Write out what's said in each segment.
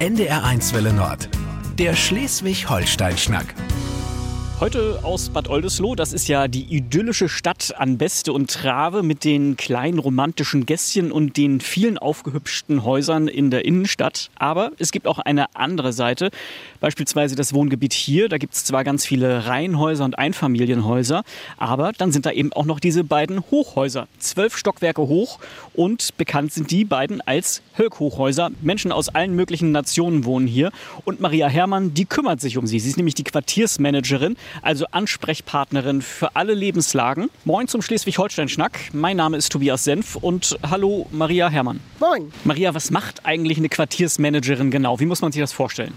NDR1 Welle Nord. Der Schleswig-Holstein-Schnack. Heute aus Bad Oldesloe, das ist ja die idyllische Stadt an Beste und Trave mit den kleinen romantischen Gässchen und den vielen aufgehübschten Häusern in der Innenstadt. Aber es gibt auch eine andere Seite, beispielsweise das Wohngebiet hier. Da gibt es zwar ganz viele Reihenhäuser und Einfamilienhäuser, aber dann sind da eben auch noch diese beiden Hochhäuser, zwölf Stockwerke hoch und bekannt sind die beiden als Hölk-Hochhäuser. Menschen aus allen möglichen Nationen wohnen hier und Maria Herrmann, die kümmert sich um sie. Sie ist nämlich die Quartiersmanagerin also Ansprechpartnerin für alle Lebenslagen. Moin zum Schleswig-Holstein-Schnack. Mein Name ist Tobias Senf und hallo Maria Herrmann. Moin. Maria, was macht eigentlich eine Quartiersmanagerin genau? Wie muss man sich das vorstellen?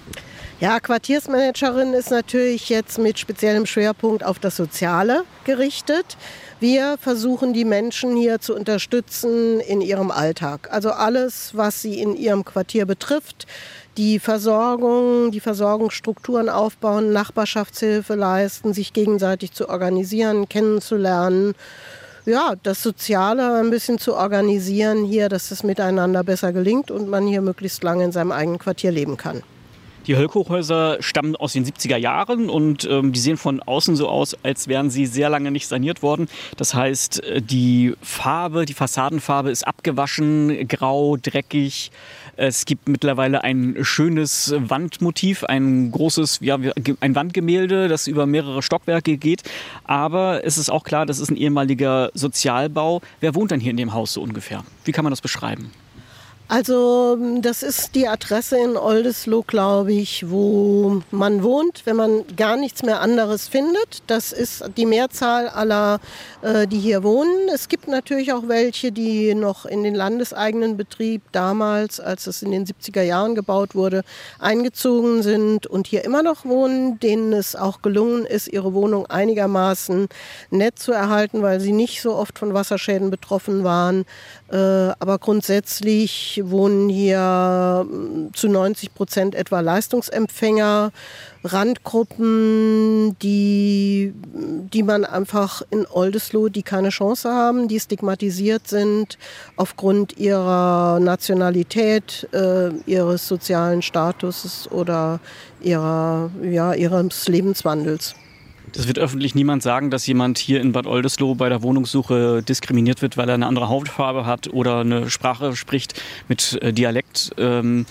Ja, Quartiersmanagerin ist natürlich jetzt mit speziellem Schwerpunkt auf das Soziale gerichtet. Wir versuchen die Menschen hier zu unterstützen in ihrem Alltag. Also alles, was sie in ihrem Quartier betrifft, die Versorgung, die Versorgungsstrukturen aufbauen, Nachbarschaftshilfe leisten, sich gegenseitig zu organisieren, kennenzulernen. Ja, das Soziale ein bisschen zu organisieren hier, dass es miteinander besser gelingt und man hier möglichst lange in seinem eigenen Quartier leben kann. Die Höllhochhäuser stammen aus den 70er Jahren und ähm, die sehen von außen so aus, als wären sie sehr lange nicht saniert worden. Das heißt, äh, die Farbe, die Fassadenfarbe ist abgewaschen, grau, dreckig. Es gibt mittlerweile ein schönes Wandmotiv, ein großes, ja, ein Wandgemälde, das über mehrere Stockwerke geht. Aber es ist auch klar, das ist ein ehemaliger Sozialbau. Wer wohnt denn hier in dem Haus so ungefähr? Wie kann man das beschreiben? Also das ist die Adresse in Oldesloe, glaube ich, wo man wohnt, wenn man gar nichts mehr anderes findet. Das ist die Mehrzahl aller, äh, die hier wohnen. Es gibt natürlich auch welche, die noch in den landeseigenen Betrieb damals, als es in den 70er Jahren gebaut wurde, eingezogen sind und hier immer noch wohnen, denen es auch gelungen ist, ihre Wohnung einigermaßen nett zu erhalten, weil sie nicht so oft von Wasserschäden betroffen waren. Äh, aber grundsätzlich wohnen hier mm, zu 90 Prozent etwa Leistungsempfänger, Randgruppen, die, die man einfach in Oldesloe, die keine Chance haben, die stigmatisiert sind aufgrund ihrer Nationalität, äh, ihres sozialen Statuses oder ihrer, ja, ihres Lebenswandels. Das wird öffentlich niemand sagen, dass jemand hier in Bad Oldesloe bei der Wohnungssuche diskriminiert wird, weil er eine andere Hautfarbe hat oder eine Sprache spricht mit äh, Dialekt. Ähm,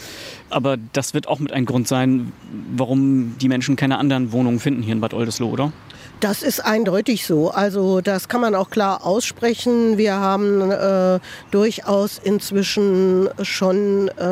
aber das wird auch mit ein Grund sein, warum die Menschen keine anderen Wohnungen finden hier in Bad Oldesloe, oder? Das ist eindeutig so. Also das kann man auch klar aussprechen. Wir haben äh, durchaus inzwischen schon äh,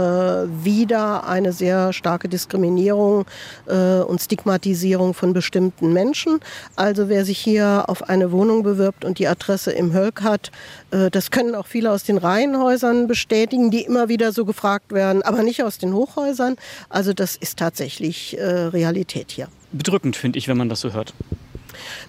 wieder eine sehr starke Diskriminierung äh, und Stigmatisierung von bestimmten Menschen. Also wer sich hier auf eine Wohnung bewirbt und die Adresse im Hölk hat, äh, das können auch viele aus den Reihenhäusern bestätigen, die immer wieder so gefragt werden, aber nicht aus den Hochhäusern. Also das ist tatsächlich äh, Realität hier. Bedrückend finde ich, wenn man das so hört.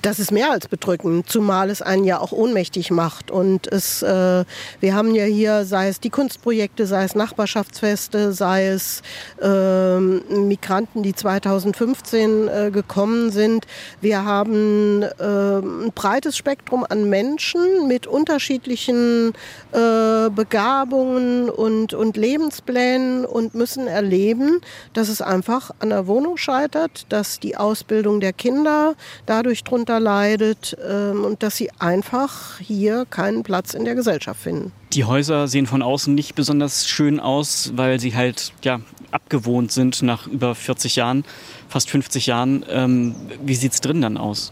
Das ist mehr als bedrückend, zumal es einen ja auch ohnmächtig macht. Und es, äh, wir haben ja hier, sei es die Kunstprojekte, sei es Nachbarschaftsfeste, sei es äh, Migranten, die 2015 äh, gekommen sind. Wir haben äh, ein breites Spektrum an Menschen mit unterschiedlichen äh, Begabungen und, und Lebensplänen und müssen erleben, dass es einfach an der Wohnung scheitert, dass die Ausbildung der Kinder dadurch wirklich drunter leidet ähm, und dass sie einfach hier keinen Platz in der Gesellschaft finden. Die Häuser sehen von außen nicht besonders schön aus, weil sie halt ja, abgewohnt sind nach über 40 Jahren, fast 50 Jahren. Ähm, wie sieht es drin dann aus?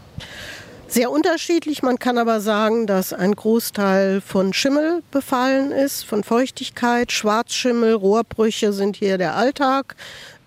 Sehr unterschiedlich. Man kann aber sagen, dass ein Großteil von Schimmel befallen ist, von Feuchtigkeit. Schwarzschimmel, Rohrbrüche sind hier der Alltag.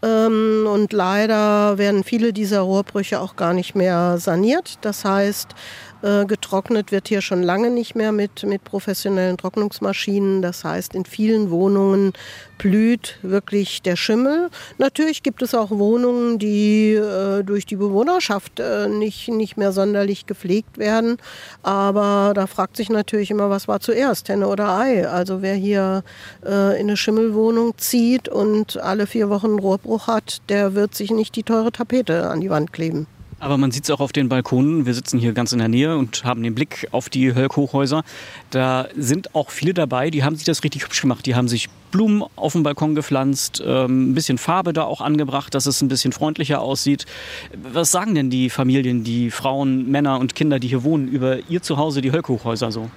Ähm, und leider werden viele dieser Rohrbrüche auch gar nicht mehr saniert. Das heißt, äh, getrocknet wird hier schon lange nicht mehr mit, mit professionellen Trocknungsmaschinen. Das heißt, in vielen Wohnungen blüht wirklich der Schimmel. Natürlich gibt es auch Wohnungen, die äh, durch die Bewohnerschaft äh, nicht, nicht mehr sonderlich gepflegt werden. Aber da fragt sich natürlich immer, was war zuerst, Henne oder Ei? Also wer hier äh, in eine Schimmelwohnung zieht und alle vier Wochen einen Rohrbruch hat, der wird sich nicht die teure Tapete an die Wand kleben. Aber man sieht es auch auf den Balkonen. Wir sitzen hier ganz in der Nähe und haben den Blick auf die Hölk-Hochhäuser. Da sind auch viele dabei, die haben sich das richtig hübsch gemacht. Die haben sich Blumen auf dem Balkon gepflanzt, ähm, ein bisschen Farbe da auch angebracht, dass es ein bisschen freundlicher aussieht. Was sagen denn die Familien, die Frauen, Männer und Kinder, die hier wohnen, über ihr Zuhause, die Hölk-Hochhäuser so?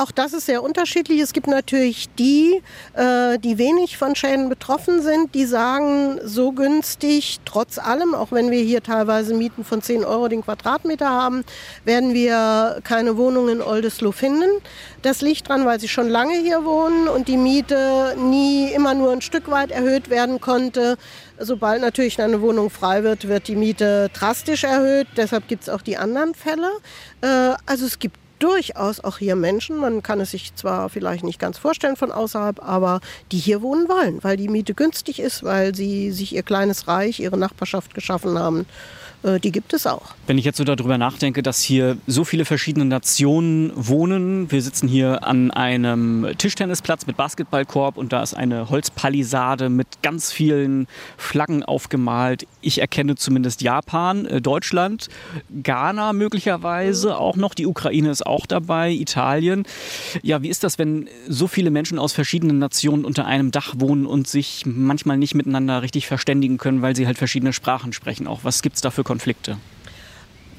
Auch das ist sehr unterschiedlich. Es gibt natürlich die, äh, die wenig von Schäden betroffen sind, die sagen, so günstig, trotz allem, auch wenn wir hier teilweise Mieten von 10 Euro den Quadratmeter haben, werden wir keine Wohnung in Oldesloe finden. Das liegt daran, weil sie schon lange hier wohnen und die Miete nie immer nur ein Stück weit erhöht werden konnte. Sobald natürlich eine Wohnung frei wird, wird die Miete drastisch erhöht. Deshalb gibt es auch die anderen Fälle. Äh, also es gibt durchaus auch hier Menschen, man kann es sich zwar vielleicht nicht ganz vorstellen von außerhalb, aber die hier wohnen wollen, weil die Miete günstig ist, weil sie sich ihr kleines Reich, ihre Nachbarschaft geschaffen haben äh, die gibt es auch. Wenn ich jetzt so darüber nachdenke, dass hier so viele verschiedene Nationen wohnen, wir sitzen hier an einem Tischtennisplatz mit Basketballkorb und da ist eine Holzpalisade mit ganz vielen Flaggen aufgemalt. Ich erkenne zumindest Japan, äh, Deutschland, Ghana möglicherweise auch noch, die Ukraine ist auch dabei, Italien. Ja, wie ist das, wenn so viele Menschen aus verschiedenen Nationen unter einem Dach wohnen und sich manchmal nicht miteinander richtig verständigen können, weil sie halt verschiedene Sprachen sprechen? Auch was gibt es da für Konflikte?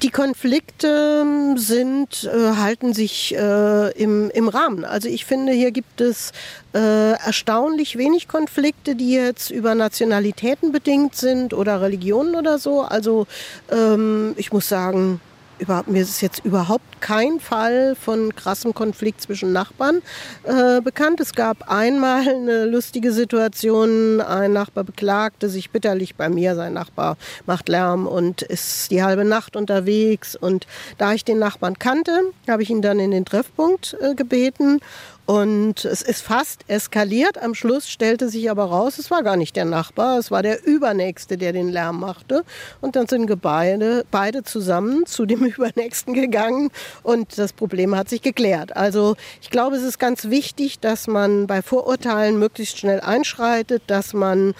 Die Konflikte ähm, sind, äh, halten sich äh, im, im Rahmen. Also ich finde, hier gibt es äh, erstaunlich wenig Konflikte, die jetzt über Nationalitäten bedingt sind oder Religionen oder so. Also ähm, ich muss sagen, überhaupt, mir ist jetzt überhaupt kein Fall von krassem Konflikt zwischen Nachbarn äh, bekannt. Es gab einmal eine lustige Situation. Ein Nachbar beklagte sich bitterlich bei mir. Sein Nachbar macht Lärm und ist die halbe Nacht unterwegs. Und da ich den Nachbarn kannte, habe ich ihn dann in den Treffpunkt äh, gebeten. Und es ist fast eskaliert. Am Schluss stellte sich aber raus, es war gar nicht der Nachbar, es war der Übernächste, der den Lärm machte. Und dann sind beide, beide zusammen zu dem Übernächsten gegangen und das Problem hat sich geklärt. Also ich glaube, es ist ganz wichtig, dass man bei Vorurteilen möglichst schnell einschreitet, dass man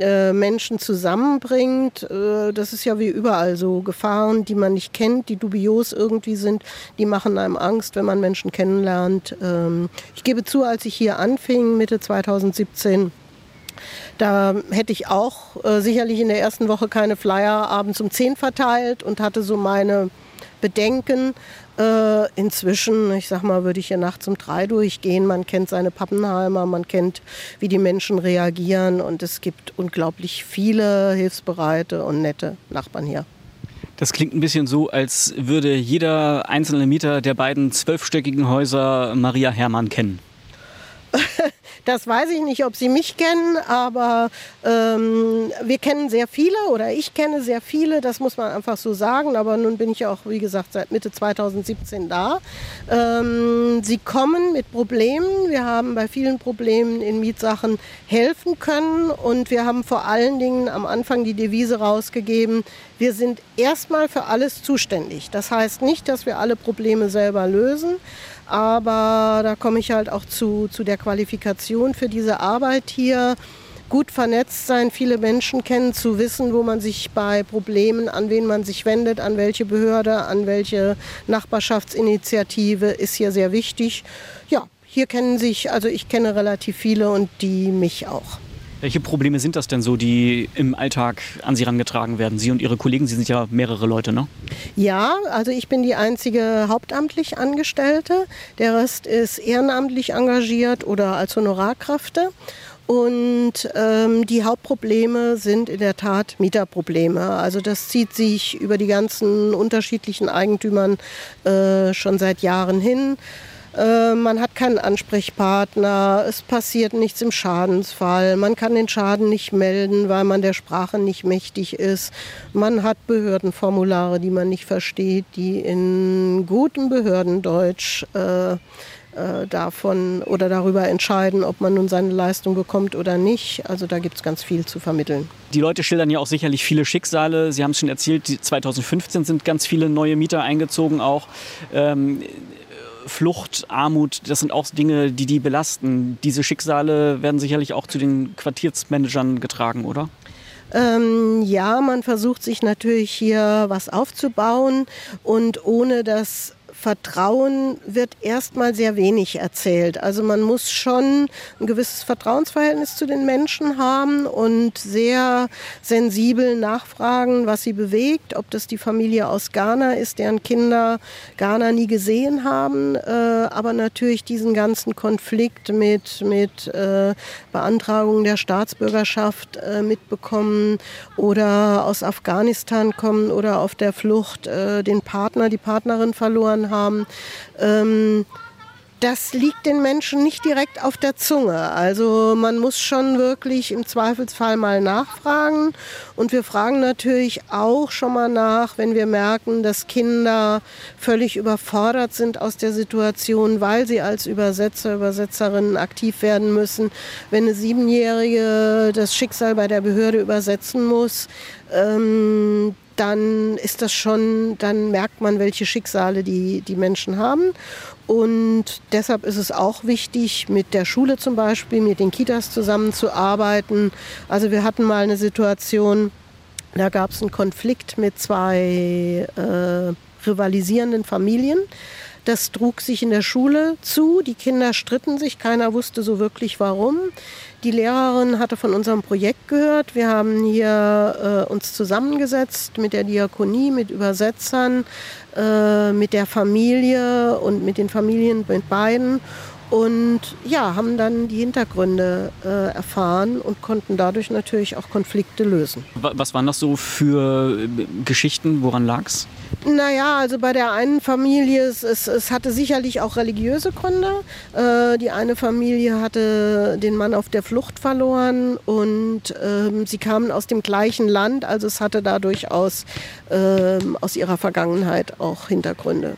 äh, Menschen zusammenbringt. Äh, das ist ja wie überall so. Gefahren, die man nicht kennt, die dubios irgendwie sind, die machen einem Angst, wenn man Menschen kennenlernt. Ähm, ich gebe zu, als ich hier anfing, Mitte 2017, da hätte ich auch äh, sicherlich in der ersten Woche keine Flyer abends um 10 verteilt und hatte so meine Bedenken. Äh, inzwischen, ich sag mal, würde ich hier nachts um drei durchgehen. Man kennt seine Pappenheimer, man kennt, wie die Menschen reagieren und es gibt unglaublich viele hilfsbereite und nette Nachbarn hier. Das klingt ein bisschen so, als würde jeder einzelne Mieter der beiden zwölfstöckigen Häuser Maria Hermann kennen. Das weiß ich nicht, ob Sie mich kennen, aber ähm, wir kennen sehr viele oder ich kenne sehr viele, das muss man einfach so sagen. Aber nun bin ich auch, wie gesagt, seit Mitte 2017 da. Ähm, sie kommen mit Problemen. Wir haben bei vielen Problemen in Mietsachen helfen können und wir haben vor allen Dingen am Anfang die Devise rausgegeben, wir sind erstmal für alles zuständig. Das heißt nicht, dass wir alle Probleme selber lösen, aber da komme ich halt auch zu, zu der Qualifikation für diese Arbeit hier. Gut vernetzt sein, viele Menschen kennen, zu wissen, wo man sich bei Problemen, an wen man sich wendet, an welche Behörde, an welche Nachbarschaftsinitiative, ist hier sehr wichtig. Ja, hier kennen sich, also ich kenne relativ viele und die mich auch. Welche Probleme sind das denn so, die im Alltag an Sie herangetragen werden? Sie und Ihre Kollegen, Sie sind ja mehrere Leute, ne? Ja, also ich bin die einzige hauptamtlich Angestellte. Der Rest ist ehrenamtlich engagiert oder als Honorarkräfte. Und ähm, die Hauptprobleme sind in der Tat Mieterprobleme. Also das zieht sich über die ganzen unterschiedlichen Eigentümern äh, schon seit Jahren hin. Äh, man hat keinen Ansprechpartner, es passiert nichts im Schadensfall, man kann den Schaden nicht melden, weil man der Sprache nicht mächtig ist. Man hat Behördenformulare, die man nicht versteht, die in gutem Behördendeutsch äh, äh, davon oder darüber entscheiden, ob man nun seine Leistung bekommt oder nicht. Also da gibt es ganz viel zu vermitteln. Die Leute schildern ja auch sicherlich viele Schicksale. Sie haben es schon erzählt, 2015 sind ganz viele neue Mieter eingezogen auch. Ähm, Flucht, Armut, das sind auch Dinge, die die belasten. Diese Schicksale werden sicherlich auch zu den Quartiersmanagern getragen, oder? Ähm, ja, man versucht sich natürlich hier was aufzubauen und ohne das Vertrauen wird erstmal sehr wenig erzählt. Also man muss schon ein gewisses Vertrauensverhältnis zu den Menschen haben und sehr sensibel nachfragen, was sie bewegt, ob das die Familie aus Ghana ist, deren Kinder Ghana nie gesehen haben, äh, aber natürlich diesen ganzen Konflikt mit, mit äh, Beantragung der Staatsbürgerschaft äh, mitbekommen oder aus Afghanistan kommen oder auf der Flucht äh, den Partner, die Partnerin verloren haben. Ähm, das liegt den Menschen nicht direkt auf der Zunge. Also man muss schon wirklich im Zweifelsfall mal nachfragen. Und wir fragen natürlich auch schon mal nach, wenn wir merken, dass Kinder völlig überfordert sind aus der Situation, weil sie als Übersetzer, Übersetzerinnen aktiv werden müssen. Wenn eine Siebenjährige das Schicksal bei der Behörde übersetzen muss, ähm, dann ist das schon, dann merkt man, welche Schicksale die, die Menschen haben. Und deshalb ist es auch wichtig, mit der Schule zum Beispiel, mit den Kitas zusammenzuarbeiten. Also wir hatten mal eine Situation, da gab es einen Konflikt mit zwei äh, rivalisierenden Familien. Das trug sich in der Schule zu. Die Kinder stritten sich, keiner wusste so wirklich warum. Die Lehrerin hatte von unserem Projekt gehört. Wir haben hier äh, uns zusammengesetzt mit der Diakonie, mit Übersetzern, äh, mit der Familie und mit den Familien mit beiden und ja, haben dann die Hintergründe äh, erfahren und konnten dadurch natürlich auch Konflikte lösen. Was waren das so für äh, Geschichten? Woran lag es? Naja, also bei der einen Familie, es, es, es hatte sicherlich auch religiöse Gründe. Äh, die eine Familie hatte den Mann auf der Flucht verloren und ähm, sie kamen aus dem gleichen Land, also es hatte da durchaus ähm, aus ihrer Vergangenheit auch Hintergründe.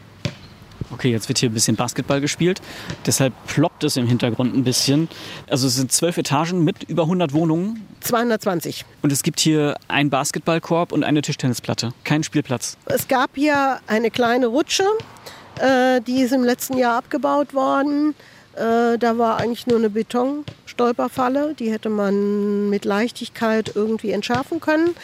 Okay, jetzt wird hier ein bisschen Basketball gespielt. Deshalb ploppt es im Hintergrund ein bisschen. Also es sind zwölf Etagen mit über 100 Wohnungen. 220. Und es gibt hier einen Basketballkorb und eine Tischtennisplatte. Kein Spielplatz. Es gab hier eine kleine Rutsche. Äh, die ist im letzten Jahr abgebaut worden. Äh, da war eigentlich nur eine Betonstolperfalle. Die hätte man mit Leichtigkeit irgendwie entschärfen können.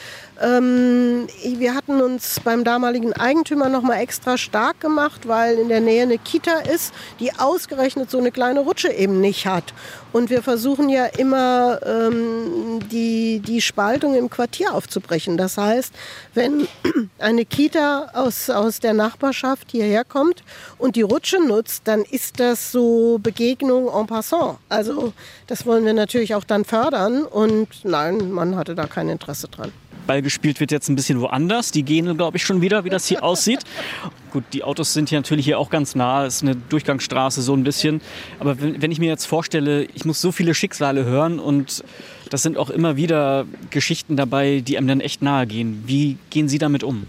Ähm, wir hatten uns beim damaligen Eigentümer noch mal extra stark gemacht, weil in der Nähe eine Kita ist, die ausgerechnet so eine kleine Rutsche eben nicht hat. Und wir versuchen ja immer ähm, die, die Spaltung im Quartier aufzubrechen. Das heißt, wenn eine Kita aus, aus der Nachbarschaft hierher kommt und die Rutsche nutzt, dann ist das so Begegnung en passant. Also das wollen wir natürlich auch dann fördern. Und nein, man hatte da kein Interesse dran. Ball gespielt wird jetzt ein bisschen woanders. Die gehen, glaube ich, schon wieder, wie das hier aussieht. Gut, die Autos sind hier natürlich hier auch ganz nah. Es ist eine Durchgangsstraße so ein bisschen. Aber wenn, wenn ich mir jetzt vorstelle, ich muss so viele Schicksale hören und das sind auch immer wieder Geschichten dabei, die einem dann echt nahe gehen. Wie gehen Sie damit um?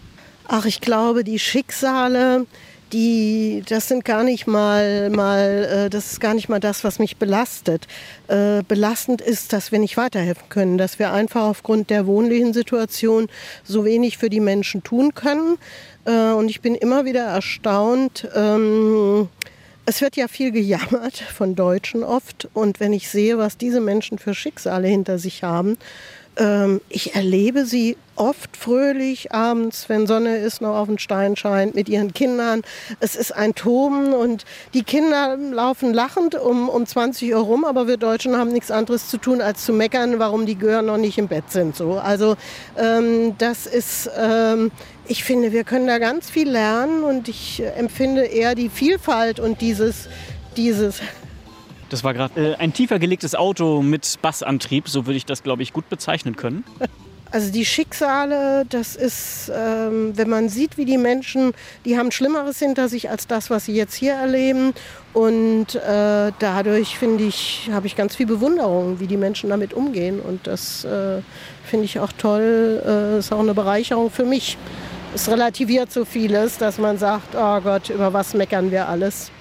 Ach, ich glaube, die Schicksale, die, das sind gar nicht mal, mal, äh, das ist gar nicht mal das, was mich belastet. Äh, belastend ist, dass wir nicht weiterhelfen können, dass wir einfach aufgrund der wohnlichen Situation so wenig für die Menschen tun können. Äh, und ich bin immer wieder erstaunt. Ähm, es wird ja viel gejammert von Deutschen oft. Und wenn ich sehe, was diese Menschen für Schicksale hinter sich haben, ähm, ich erlebe sie oft fröhlich abends, wenn Sonne ist, noch auf den Stein scheint, mit ihren Kindern. Es ist ein Toben und die Kinder laufen lachend um, um 20 Uhr rum, aber wir Deutschen haben nichts anderes zu tun, als zu meckern, warum die Gören noch nicht im Bett sind. So. Also ähm, das ist, ähm, ich finde, wir können da ganz viel lernen und ich empfinde eher die Vielfalt und dieses, dieses das war gerade äh, ein tiefer gelegtes Auto mit Bassantrieb, so würde ich das, glaube ich, gut bezeichnen können. Also die Schicksale, das ist, ähm, wenn man sieht, wie die Menschen, die haben Schlimmeres hinter sich als das, was sie jetzt hier erleben. Und äh, dadurch finde ich, habe ich ganz viel Bewunderung, wie die Menschen damit umgehen. Und das äh, finde ich auch toll. Äh, ist auch eine Bereicherung für mich. Es relativiert so vieles, dass man sagt, oh Gott, über was meckern wir alles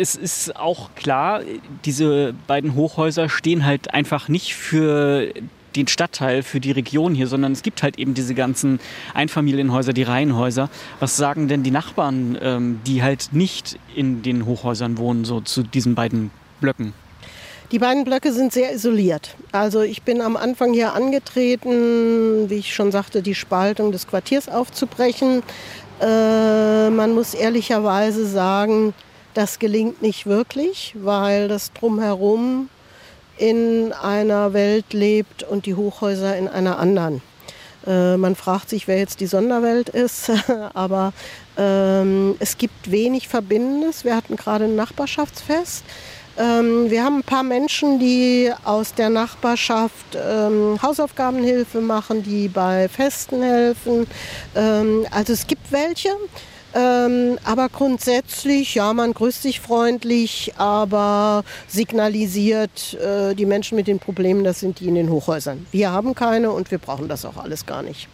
es ist auch klar, diese beiden Hochhäuser stehen halt einfach nicht für den Stadtteil, für die Region hier, sondern es gibt halt eben diese ganzen Einfamilienhäuser, die Reihenhäuser. Was sagen denn die Nachbarn, ähm, die halt nicht in den Hochhäusern wohnen, so zu diesen beiden Blöcken? Die beiden Blöcke sind sehr isoliert. Also ich bin am Anfang hier angetreten, wie ich schon sagte, die Spaltung des Quartiers aufzubrechen. Äh, man muss ehrlicherweise sagen, das gelingt nicht wirklich, weil das drumherum in einer Welt lebt und die Hochhäuser in einer anderen. Äh, man fragt sich, wer jetzt die Sonderwelt ist, aber ähm, es gibt wenig Verbindendes. Wir hatten gerade ein Nachbarschaftsfest. Ähm, wir haben ein paar Menschen, die aus der Nachbarschaft ähm, Hausaufgabenhilfe machen, die bei Festen helfen. Ähm, also es gibt welche. Ähm, aber grundsätzlich, ja, man grüßt sich freundlich, aber signalisiert, äh, die Menschen mit den Problemen, das sind die in den Hochhäusern. Wir haben keine und wir brauchen das auch alles gar nicht.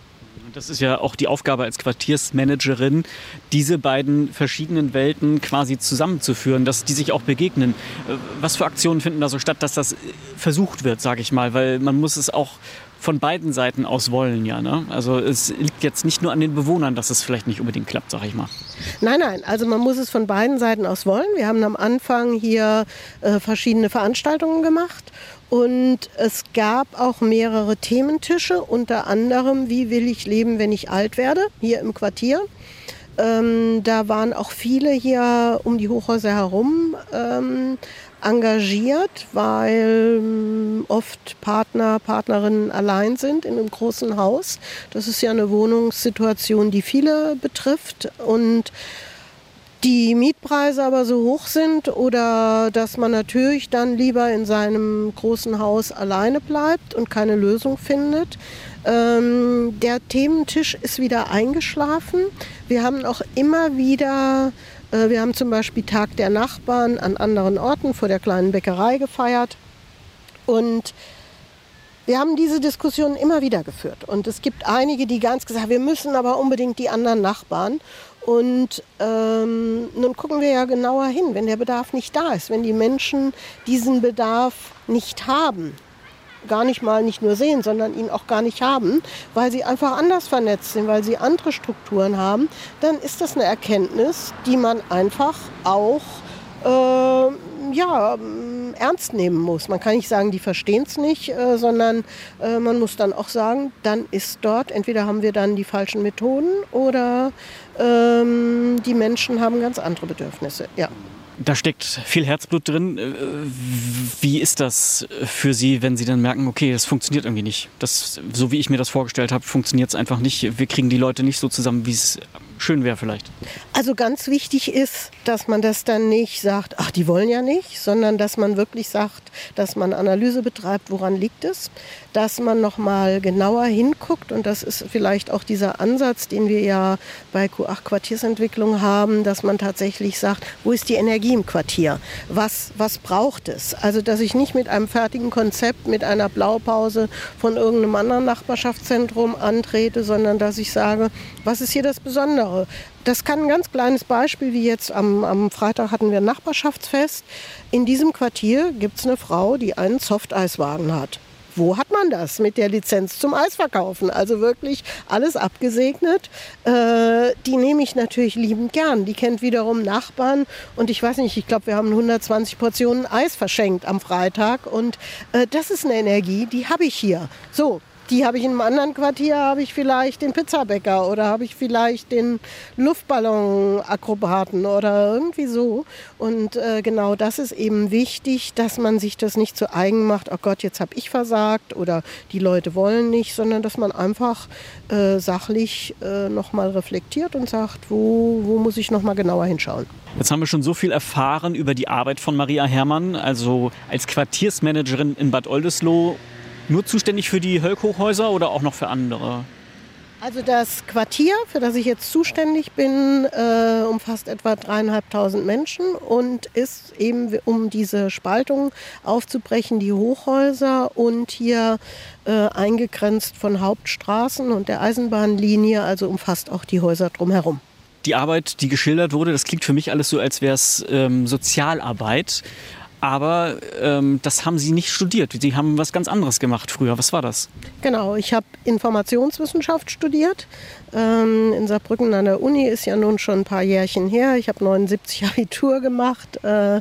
Das ist ja auch die Aufgabe als Quartiersmanagerin, diese beiden verschiedenen Welten quasi zusammenzuführen, dass die sich auch begegnen. Äh, was für Aktionen finden da so statt, dass das versucht wird, sage ich mal, weil man muss es auch von beiden Seiten aus wollen, ja. Ne? Also es liegt jetzt nicht nur an den Bewohnern, dass es vielleicht nicht unbedingt klappt, sag ich mal. Nein, nein, also man muss es von beiden Seiten aus wollen. Wir haben am Anfang hier äh, verschiedene Veranstaltungen gemacht und es gab auch mehrere Thementische, unter anderem, wie will ich leben, wenn ich alt werde, hier im Quartier. Ähm, da waren auch viele hier um die Hochhäuser herum ähm, engagiert, weil ähm, oft Partner, Partnerinnen allein sind in einem großen Haus. Das ist ja eine Wohnungssituation, die viele betrifft und die Mietpreise aber so hoch sind oder dass man natürlich dann lieber in seinem großen Haus alleine bleibt und keine Lösung findet. Ähm, der Thementisch ist wieder eingeschlafen. Wir haben auch immer wieder wir haben zum Beispiel Tag der Nachbarn an anderen Orten vor der kleinen Bäckerei gefeiert. Und wir haben diese Diskussion immer wieder geführt. Und es gibt einige, die ganz gesagt haben, wir müssen aber unbedingt die anderen Nachbarn. Und ähm, nun gucken wir ja genauer hin, wenn der Bedarf nicht da ist, wenn die Menschen diesen Bedarf nicht haben, gar nicht mal nicht nur sehen, sondern ihn auch gar nicht haben, weil sie einfach anders vernetzt sind, weil sie andere Strukturen haben, dann ist das eine Erkenntnis, die man einfach auch äh, ja, ernst nehmen muss. Man kann nicht sagen, die verstehen es nicht, äh, sondern äh, man muss dann auch sagen, dann ist dort, entweder haben wir dann die falschen Methoden oder ähm, die Menschen haben ganz andere Bedürfnisse. Ja. Da steckt viel Herzblut drin. Äh, wie ist das für Sie, wenn Sie dann merken, okay, das funktioniert irgendwie nicht? Das, so wie ich mir das vorgestellt habe, funktioniert es einfach nicht. Wir kriegen die Leute nicht so zusammen, wie es schön wäre vielleicht. Also ganz wichtig ist, dass man das dann nicht sagt, ach, die wollen ja nicht, sondern dass man wirklich sagt, dass man Analyse betreibt, woran liegt es, dass man noch mal genauer hinguckt und das ist vielleicht auch dieser Ansatz, den wir ja bei Q8 Quartiersentwicklung haben, dass man tatsächlich sagt, wo ist die Energie im Quartier? Was, was braucht es? Also, dass ich nicht mit einem fertigen Konzept, mit einer Blaupause von irgendeinem anderen Nachbarschaftszentrum antrete, sondern dass ich sage, was ist hier das Besondere? Das kann ein ganz kleines Beispiel, wie jetzt am, am Freitag hatten wir ein Nachbarschaftsfest. In diesem Quartier gibt es eine Frau, die einen Softeiswagen hat wo hat man das mit der Lizenz zum Eisverkaufen? Also wirklich alles abgesegnet. Äh, die nehme ich natürlich liebend gern. Die kennt wiederum Nachbarn und ich weiß nicht, ich glaube, wir haben 120 Portionen Eis verschenkt am Freitag und äh, das ist eine Energie, die habe ich hier. So, die habe ich in einem anderen Quartier, habe ich vielleicht den Pizzabäcker oder habe ich vielleicht den Luftballonakrobaten oder irgendwie so. Und äh, genau das ist eben wichtig, dass man sich das nicht zu eigen macht, oh Gott, jetzt habe ich versagt oder die Leute wollen nicht, sondern dass man einfach äh, sachlich äh, nochmal reflektiert und sagt, wo, wo muss ich nochmal genauer hinschauen. Jetzt haben wir schon so viel erfahren über die Arbeit von Maria Herrmann, also als Quartiersmanagerin in Bad Oldesloe nur zuständig für die Hölk-Hochhäuser oder auch noch für andere? Also das Quartier, für das ich jetzt zuständig bin, äh, umfasst etwa dreieinhalbtausend Menschen und ist eben, um diese Spaltung aufzubrechen, die Hochhäuser und hier äh, eingegrenzt von Hauptstraßen und der Eisenbahnlinie, also umfasst auch die Häuser drumherum. Die Arbeit, die geschildert wurde, das klingt für mich alles so, als wäre es ähm, Sozialarbeit. Aber ähm, das haben Sie nicht studiert. Sie haben was ganz anderes gemacht früher. Was war das? Genau, ich habe Informationswissenschaft studiert. Ähm, in Saarbrücken an der Uni ist ja nun schon ein paar Jährchen her. Ich habe 79 Abitur gemacht. Äh,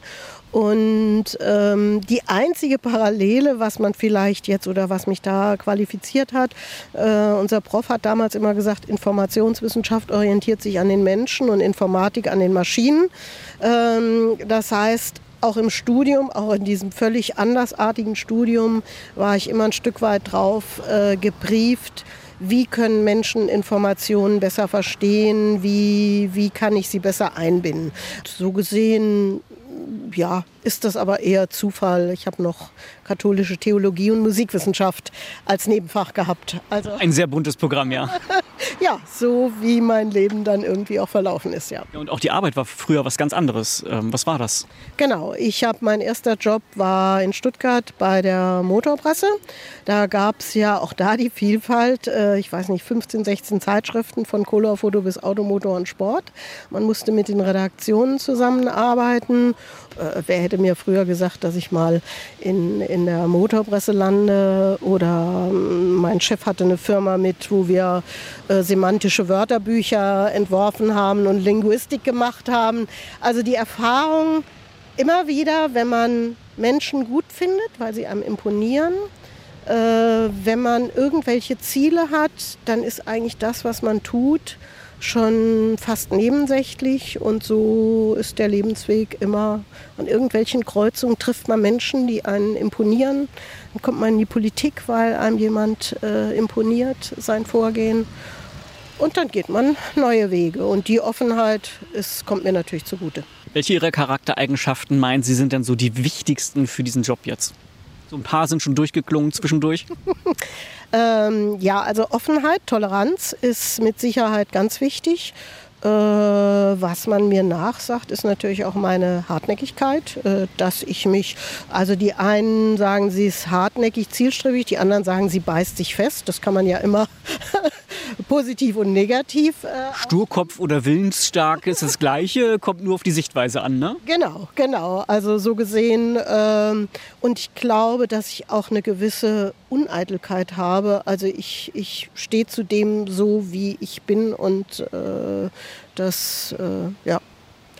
und ähm, die einzige Parallele, was man vielleicht jetzt oder was mich da qualifiziert hat, äh, unser Prof hat damals immer gesagt, Informationswissenschaft orientiert sich an den Menschen und Informatik an den Maschinen. Ähm, das heißt, auch im Studium, auch in diesem völlig andersartigen Studium, war ich immer ein Stück weit drauf äh, gebrieft, wie können Menschen Informationen besser verstehen, wie, wie kann ich sie besser einbinden. So gesehen ja, ist das aber eher Zufall. Ich habe noch katholische Theologie und Musikwissenschaft als Nebenfach gehabt. Also ein sehr buntes Programm, ja. ja, so wie mein Leben dann irgendwie auch verlaufen ist, ja. Und auch die Arbeit war früher was ganz anderes. Ähm, was war das? Genau, ich habe mein erster Job war in Stuttgart bei der Motorpresse. Da gab es ja auch da die Vielfalt, äh, ich weiß nicht, 15, 16 Zeitschriften von Colorfoto bis Automotor und Sport. Man musste mit den Redaktionen zusammenarbeiten. Äh, wer hätte mir früher gesagt, dass ich mal in, in der Motorpresse lande oder ähm, mein Chef hatte eine Firma mit, wo wir äh, semantische Wörterbücher entworfen haben und Linguistik gemacht haben. Also die Erfahrung immer wieder, wenn man Menschen gut findet, weil sie einem imponieren, äh, wenn man irgendwelche Ziele hat, dann ist eigentlich das, was man tut, schon fast nebensächlich und so ist der Lebensweg immer an irgendwelchen Kreuzungen trifft man Menschen, die einen imponieren. Dann kommt man in die Politik, weil einem jemand äh, imponiert, sein Vorgehen. Und dann geht man neue Wege. Und die Offenheit ist, kommt mir natürlich zugute. Welche Ihrer Charaktereigenschaften meinen Sie sind denn so die wichtigsten für diesen Job jetzt? So ein paar sind schon durchgeklungen zwischendurch. ähm, ja, also Offenheit, Toleranz ist mit Sicherheit ganz wichtig. Äh, was man mir nachsagt, ist natürlich auch meine Hartnäckigkeit, äh, dass ich mich, also die einen sagen, sie ist hartnäckig, zielstrebig, die anderen sagen, sie beißt sich fest. Das kann man ja immer positiv und negativ. Äh, Sturkopf oder willensstark ist das Gleiche, kommt nur auf die Sichtweise an, ne? Genau, genau. Also so gesehen. Ähm, und ich glaube, dass ich auch eine gewisse Uneitelkeit habe. Also ich, ich stehe zu dem so, wie ich bin und äh, das, äh, ja.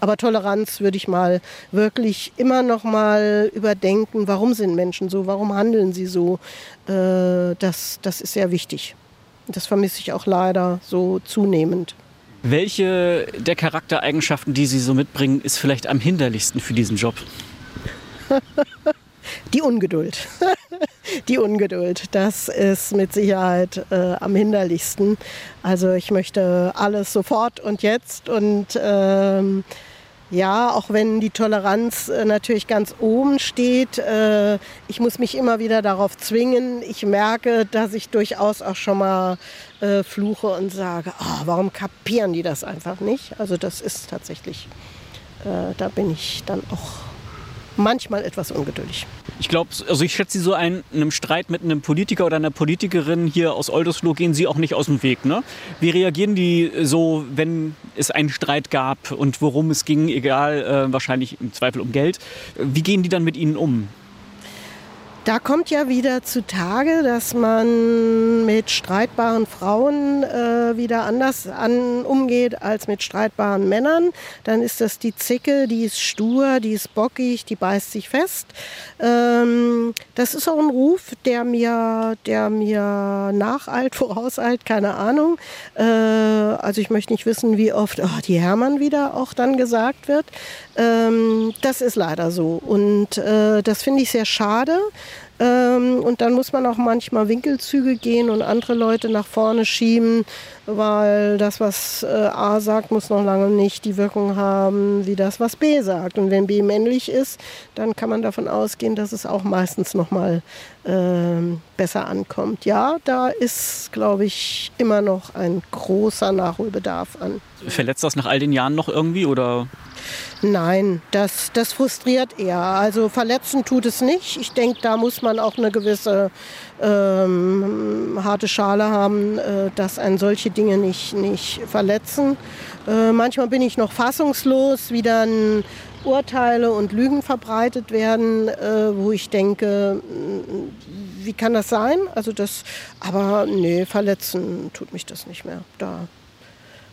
Aber Toleranz würde ich mal wirklich immer noch mal überdenken. Warum sind Menschen so? Warum handeln sie so? Äh, das, das ist sehr wichtig. Das vermisse ich auch leider so zunehmend. Welche der Charaktereigenschaften, die Sie so mitbringen, ist vielleicht am hinderlichsten für diesen Job? Die Ungeduld. Die Ungeduld, das ist mit Sicherheit äh, am hinderlichsten. Also ich möchte alles sofort und jetzt und ähm, ja, auch wenn die Toleranz äh, natürlich ganz oben steht, äh, ich muss mich immer wieder darauf zwingen. Ich merke, dass ich durchaus auch schon mal äh, fluche und sage, oh, warum kapieren die das einfach nicht? Also das ist tatsächlich, da bin ich dann auch manchmal etwas ungeduldig. Ich glaube, also ich schätze Sie so ein, in einem Streit mit einem Politiker oder einer Politikerin hier aus Oldesloe gehen Sie auch nicht aus dem Weg. Ne? Wie reagieren die so, wenn es einen Streit gab und worum es ging, egal, äh, wahrscheinlich im Zweifel um Geld. Wie gehen die dann mit Ihnen um? Da kommt ja wieder zutage, dass man mit streitbaren Frauen äh, wieder anders an, umgeht als mit streitbaren Männern. Dann ist das die Zicke, die ist stur, die ist bockig, die beißt sich fest. Ähm, das ist auch ein Ruf, der mir, der mir nacheilt, vorauseilt, keine Ahnung. Äh, also ich möchte nicht wissen, wie oft oh, die Hermann wieder auch dann gesagt wird. Ähm, das ist leider so. Und äh, das finde ich sehr schade. Ähm, und dann muss man auch manchmal Winkelzüge gehen und andere Leute nach vorne schieben, weil das, was äh, A sagt, muss noch lange nicht die Wirkung haben, wie das, was B sagt. Und wenn B männlich ist, dann kann man davon ausgehen, dass es auch meistens noch mal äh, besser ankommt. Ja, da ist, glaube ich, immer noch ein großer Nachholbedarf an. Verletzt das nach all den Jahren noch irgendwie oder? Nein, das, das frustriert eher. Also verletzen tut es nicht. Ich denke, da muss man auch eine gewisse ähm, harte Schale haben, äh, dass einen solche Dinge nicht, nicht verletzen. Äh, manchmal bin ich noch fassungslos, wie dann Urteile und Lügen verbreitet werden, äh, wo ich denke, wie kann das sein? Also das, aber nee, verletzen tut mich das nicht mehr. Da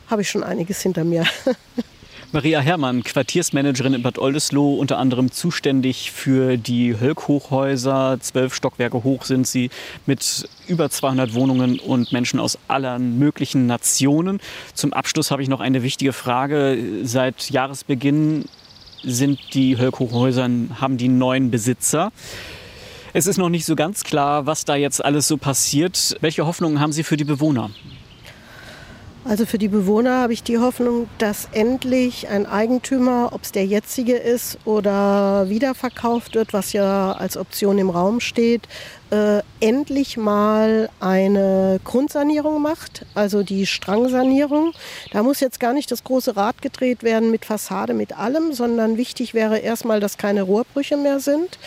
habe ich schon einiges hinter mir. Maria Herrmann, Quartiersmanagerin in Bad Oldesloe, unter anderem zuständig für die Hölk-Hochhäuser. Zwölf Stockwerke hoch sind sie mit über 200 Wohnungen und Menschen aus allen möglichen Nationen. Zum Abschluss habe ich noch eine wichtige Frage. Seit Jahresbeginn sind die Hölk-Hochhäuser, haben die neuen Besitzer. Es ist noch nicht so ganz klar, was da jetzt alles so passiert. Welche Hoffnungen haben Sie für die Bewohner? Also für die Bewohner habe ich die Hoffnung, dass endlich ein Eigentümer, ob es der jetzige ist oder wiederverkauft wird, was ja als Option im Raum steht, äh, endlich mal eine Grundsanierung macht, also die Strangsanierung. Da muss jetzt gar nicht das große Rad gedreht werden mit Fassade, mit allem, sondern wichtig wäre erstmal, dass keine Rohrbrüche mehr sind.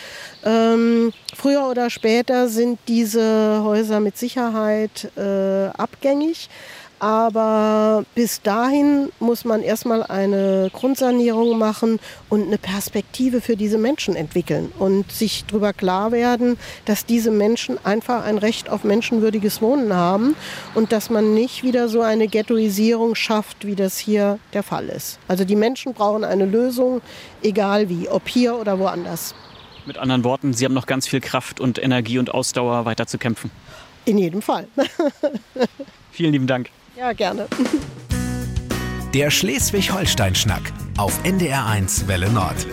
Ähm, früher oder später sind diese Häuser mit Sicherheit äh, abgängig. Aber bis dahin muss man erstmal eine Grundsanierung machen und eine Perspektive für diese Menschen entwickeln und sich darüber klar werden, dass diese Menschen einfach ein Recht auf menschenwürdiges Wohnen haben und dass man nicht wieder so eine Ghettoisierung schafft, wie das hier der Fall ist. Also die Menschen brauchen eine Lösung, egal wie, ob hier oder woanders. Mit anderen Worten, Sie haben noch ganz viel Kraft und Energie und Ausdauer weiter zu kämpfen. In jedem Fall. Vielen lieben Dank. Ja, gerne. Der Schleswig-Holstein-Schnack auf NDR1 Welle Nord.